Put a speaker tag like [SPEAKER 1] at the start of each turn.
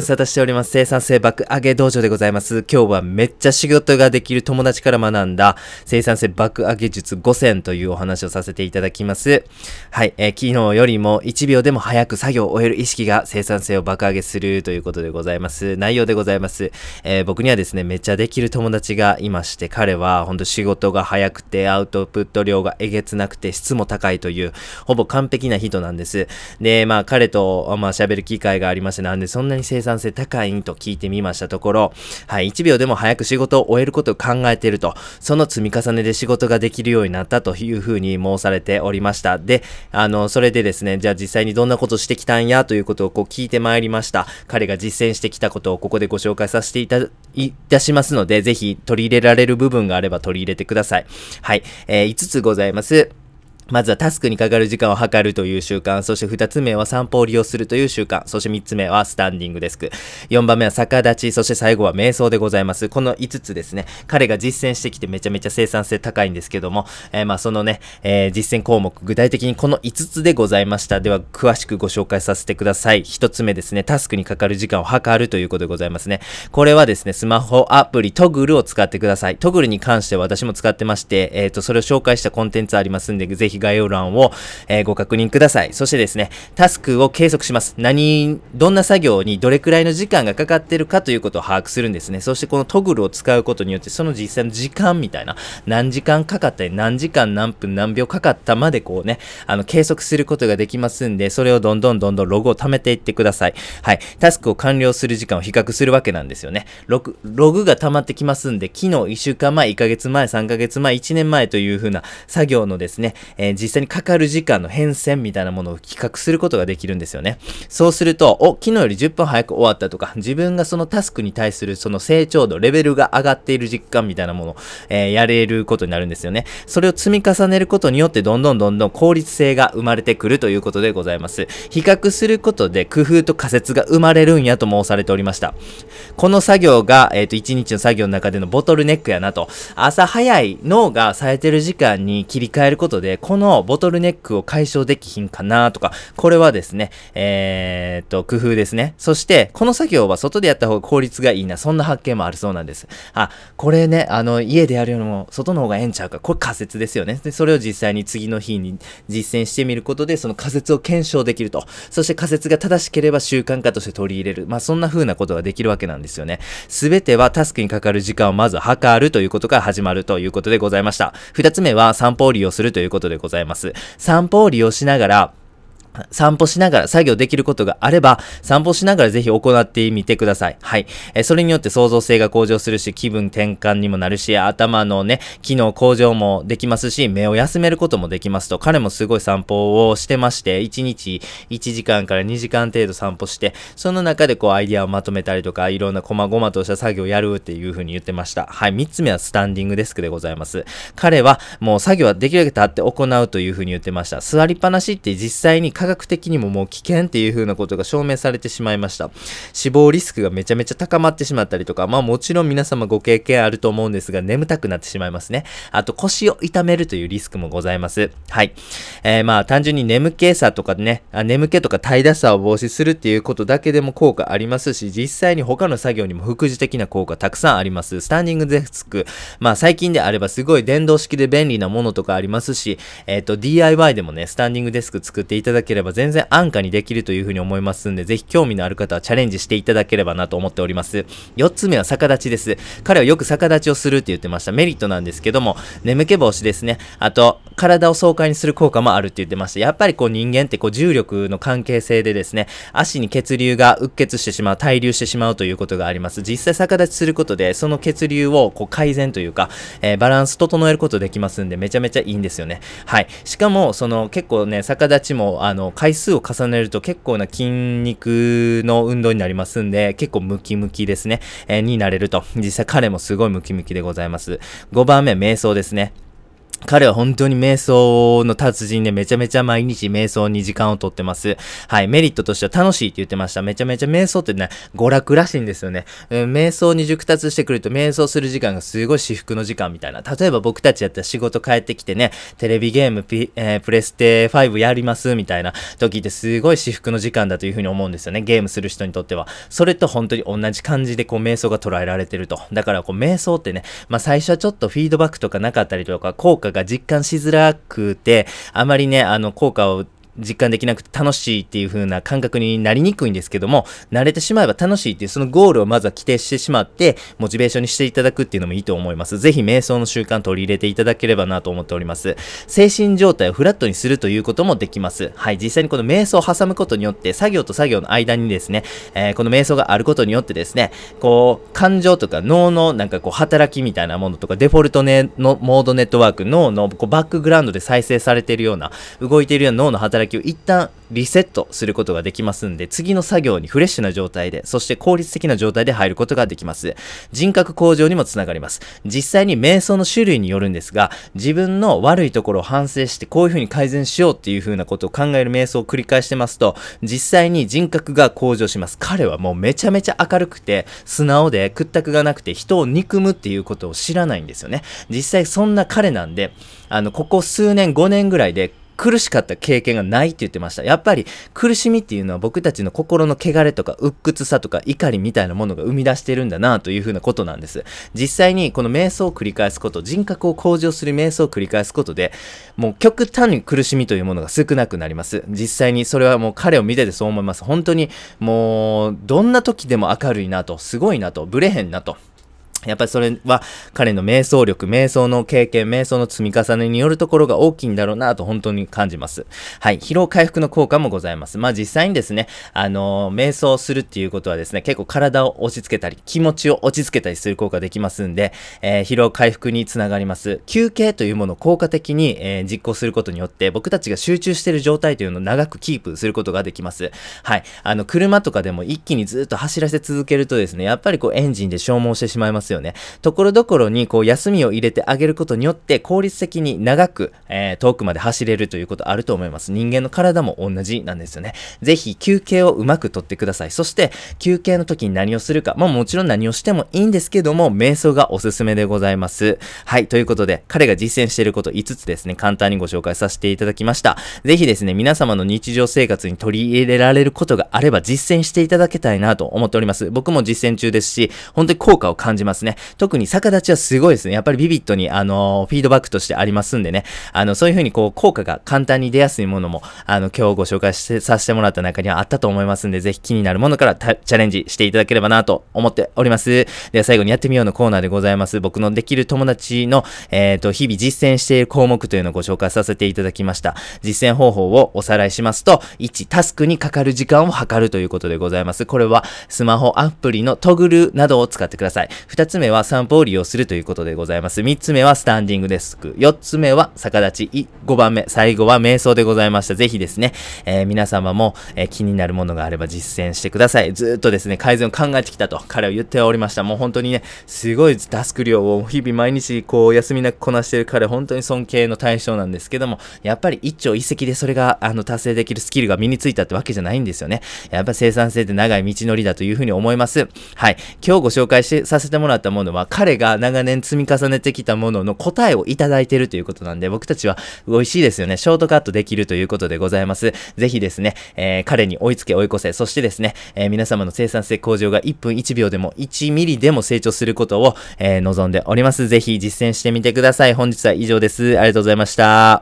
[SPEAKER 1] 無沙汰しております生産性爆上げ道場でございます。今日はめっちゃ仕事ができる友達から学んだ生産性爆上げ術5選というお話をさせていただきます。はい、えー昨日よりも1秒でも早く作業を終える意識が生産性を爆上げするということでございます。内容でございます。えー僕にはですね、めっちゃできる友達がいまして、彼は本当仕事が早くて、アウトプット量がえげつなくて、質も高いという、ほぼ完璧な人なんです。で、まあ彼と、まあ喋る機会がありまして、なんでそんなに生産性高いんと聞いてみましたところ、はい、1秒でも早く仕事を終えることを考えていると、その積み重ねで仕事ができるようになったというふうに申されておりました。で、あの、それでですね、じゃあ実際にどんなことしてきたんやということをこう聞いてまいりました。彼が実践してきたことをここでご紹介させていたいたしますので、ぜひ取り入れられる部分があれば取り入れてください。はい、えー5つございます。まずはタスクにかかる時間を測るという習慣、そして2つ目は散歩を利用するという習慣、そして3つ目はスタンディングデスク、4番目は逆立ち、そして最後は瞑想でございます。この5つですね、彼が実践してきてめちゃめちゃ生産性高いんですけども、えーまあそのね、えー実践項目、具体的にこの5つでございました。では詳しくご紹介させてください。1つ目ですね、タスクにかかる時間を測るということでございますね。これはですね、スマホアプリトグルを使ってください。トグルに関しては私も使ってまして、えっ、と、それを紹介したコンテンツありますんで、ぜひ概要欄を、えーご確認ください。そしてですね、タスクを計測します。何、どんな作業にどれくらいの時間がかかってるかということを把握するんですね。そしてこのトグルを使うことによって、その実際の時間みたいな、何時間かかったり、何時間何分何秒かかったまでこうね、あの、計測することができますんで、それをどんどんどんどんログを貯めていってください。はい。タスクを完了する時間を比較するわけなんですよね。ログ、ログが溜まってきますんで、昨日1週間前、1ヶ月前、3ヶ月前、1年前という風な作業のですね、えー実際にかかる時間の変遷みたいなものを比較することができるんですよね。そうすると、お、昨日より10分早く終わったとか、自分がそのタスクに対するその成長度、レベルが上がっている実感みたいなものを、えーやれることになるんですよね。それを積み重ねることによって、どんどんどんどん効率性が生まれてくるということでございます。比較することで工夫と仮説が生まれるんやと申されておりました。この作業が、えっ、と、1日の作業の中でのボトルネックやなと。朝早い脳が冴えてる時間に切り替えることで、このボトルネックを解消できひんかなとか、これはですね、えーっと、工夫ですね。そして、この作業は外でやった方が効率がいいな、そんな発見もあるそうなんです。あ、これね、あの、家でやるよりも外の方がええんちゃうか。これ仮説ですよね。で、それを実際に次の日に実践してみることで、その仮説を検証できると。そして仮説が正しければ習慣化として取り入れる。まあ、そんな風なことができるわけなんですよね。すべてはタスクにかかる時間をまず測るということから始まるということでございました。二つ目は散歩を利用するということでございます。散歩を利用しながら、散歩しながら作業できることがあれば、散歩しながらぜひ行ってみてください。はい。えそれによって創造性が向上するし、気分転換にもなるし、頭のね、機能向上もできますし、目を休めることもできますと、彼もすごい散歩をしてまして、1日1時間から2時間程度散歩して、その中でこうアイディアをまとめたりとか、いろんな細々とした作業をやるっていう風に言ってました。はい。3つ目はスタンディングデスクでございます。彼はもう作業はできるだけ立って行うという風に言ってました。座りっぱなしって実際に科学的にももう危険っていう風なことが証明されてしまいました。死亡リスクがめちゃめちゃ高まってしまったりとか、まあもちろん皆様ご経験あると思うんですが、眠たくなってしまいますね。あと腰を痛めるというリスクもございます。はい。えー、まあ単純に眠気さとかね、あ眠気とか怠惰さを防止するっていうことだけでも効果ありますし、実際に他の作業にも副次的な効果たくさんあります。スタンディングデスク。まあ最近であればすごい電動式で便利なものとかありますし、えっ、と DIY でもね、スタンディングデスク作っていただけければ全然安価にできるというふうに思いますんで、ぜひ興味のある方はチャレンジしていただければなと思っております。4つ目は逆立ちです。彼はよく逆立ちをするって言ってました。メリットなんですけども、眠気防止ですね。あと、体を爽快にする効果もあるって言ってました。やっぱりこう人間ってこう重力の関係性でですね、足に血流がうっ血してしまう、滞留してしまうということがあります。実際逆立ちすることで、その血流をこう改善というか、えーバランス整えることできますんで、めちゃめちゃいいんですよね。はい。しかも、その結構ね、逆立ちも、あの、の回数を重ねると結構な筋肉の運動になりますんで、結構ムキムキですね、えーになれると。実際彼もすごいムキムキでございます。5番目瞑想ですね。彼は本当に瞑想の達人でめちゃめちゃ毎日瞑想に時間をとってます。はい。メリットとしては楽しいって言ってました。めちゃめちゃ瞑想ってね、娯楽らしいんですよね。えー、瞑想に熟達してくると瞑想する時間がすごい至福の時間みたいな。例えば僕たちやったら仕事帰ってきてね、テレビゲーム、ピえー、プレステ5やりますみたいな時ってすごい至福の時間だというふうに思うんですよね。ゲームする人にとっては。それと本当に同じ感じでこう瞑想が捉えられてると。だからこう瞑想ってね、まあ最初はちょっとフィードバックとかなかったりとか、効果が実感しづらくて、あまりね、あの、効果を実感できなくて楽しいっていう風な感覚になりにくいんですけども、慣れてしまえば楽しいっていうそのゴールをまずは規定してしまって、モチベーションにしていただくっていうのもいいと思います。ぜひ瞑想の習慣取り入れていただければなと思っております。精神状態をフラットにするということもできます。はい、実際にこの瞑想を挟むことによって、作業と作業の間にですね、えー、この瞑想があることによってですね、こう、感情とか脳のなんかこう働きみたいなものとか、デフォルトネのモードネットワーク、脳のこうバックグラウンドで再生されているような、動いているような脳の働きを一旦リセットすることができますんで、次の作業にフレッシュな状態で、そして効率的な状態で入ることができます。人格向上にもつながります。実際に瞑想の種類によるんですが、自分の悪いところを反省して、こういう風に改善しようっていう風なことを考える瞑想を繰り返してますと、実際に人格が向上します。彼はもうめちゃめちゃ明るくて、素直で屈託がなくて、人を憎むっていうことを知らないんですよね。実際そんな彼なんで、あの、ここ数年、5年ぐらいで苦しかった経験がないって言ってました。やっぱり苦しみっていうのは僕たちの心の汚れとか鬱屈さとか怒りみたいなものが生み出してるんだなというふうなことなんです。実際にこの瞑想を繰り返すこと、人格を向上する瞑想を繰り返すことで、もう極端に苦しみというものが少なくなります。実際にそれはもう彼を見ててそう思います。本当にもうどんな時でも明るいなと、すごいなと、ブレへんなと。やっぱりそれは彼の瞑想力、瞑想の経験、瞑想の積み重ねによるところが大きいんだろうなと本当に感じます。はい。疲労回復の効果もございます。まあ実際にですね、あのー、瞑想するっていうことはですね、結構体を落ち着けたり、気持ちを落ち着けたりする効果できますんで、えー、疲労回復につながります。休憩というものを効果的に、えー、実行することによって、僕たちが集中している状態というのを長くキープすることができます。はい。あの、車とかでも一気にずっと走らせ続けるとですね、やっぱりこうエンジンで消耗してしまいますよね。ところどころにこう休みを入れてあげることによって効率的に長く、えー、遠くまで走れるということあると思います。人間の体も同じなんですよね。ぜひ休憩をうまくとってください。そして休憩の時に何をするか、まあもちろん何をしてもいいんですけども、瞑想がおすすめでございます。はい、ということで彼が実践していること5つですね、簡単にご紹介させていただきました。ぜひですね、皆様の日常生活に取り入れられることがあれば実践していただけたいなと思っております。僕も実践中ですし、本当に効果を感じますね。特に逆立ちはすごいですね。やっぱりビビットに、あの、フィードバックとしてありますんでね。あの、そういう風にこう、効果が簡単に出やすいものも、あの、今日ご紹介してさせてもらった中にはあったと思いますんで、ぜひ気になるものからチャレンジしていただければなと思っております。では最後にやってみようのコーナーでございます。僕のできる友達の、えっ、ー、と、日々実践している項目というのをご紹介させていただきました。実践方法をおさらいしますと、1、タスクにかかる時間を測るということでございます。これは、スマホアプリのトグルなどを使ってください。2つ目は散歩を利用するということでございます。3つ目はスタンディングデスク。4つ目は逆立ち。5番目、最後は瞑想でございました。ぜひですね、えー、皆様も、えー、気になるものがあれば実践してください。ずっとですね、改善を考えてきたと彼は言っておりました。もう本当にね、すごいタスク量を日々毎日こう休みなくこなしている彼、本当に尊敬の対象なんですけども、やっぱり一朝一夕でそれがあの達成できるスキルが身についたってわけじゃないんですよね。やっぱ生産性って長い道のりだというふうに思います。はい。今日ご紹介しさせてもらったものは、彼が長年積み重ねてきたものの答えをいただいているということなんで、僕たちは美味しいですよね。ショートカットできるということでございます。ぜひですね、えー、彼に追いつけ追い越せ、そしてですね、えー、皆様の生産性向上が1分1秒でも1ミリでも成長することを、えー、望んでおります。ぜひ実践してみてください。本日は以上です。ありがとうございました。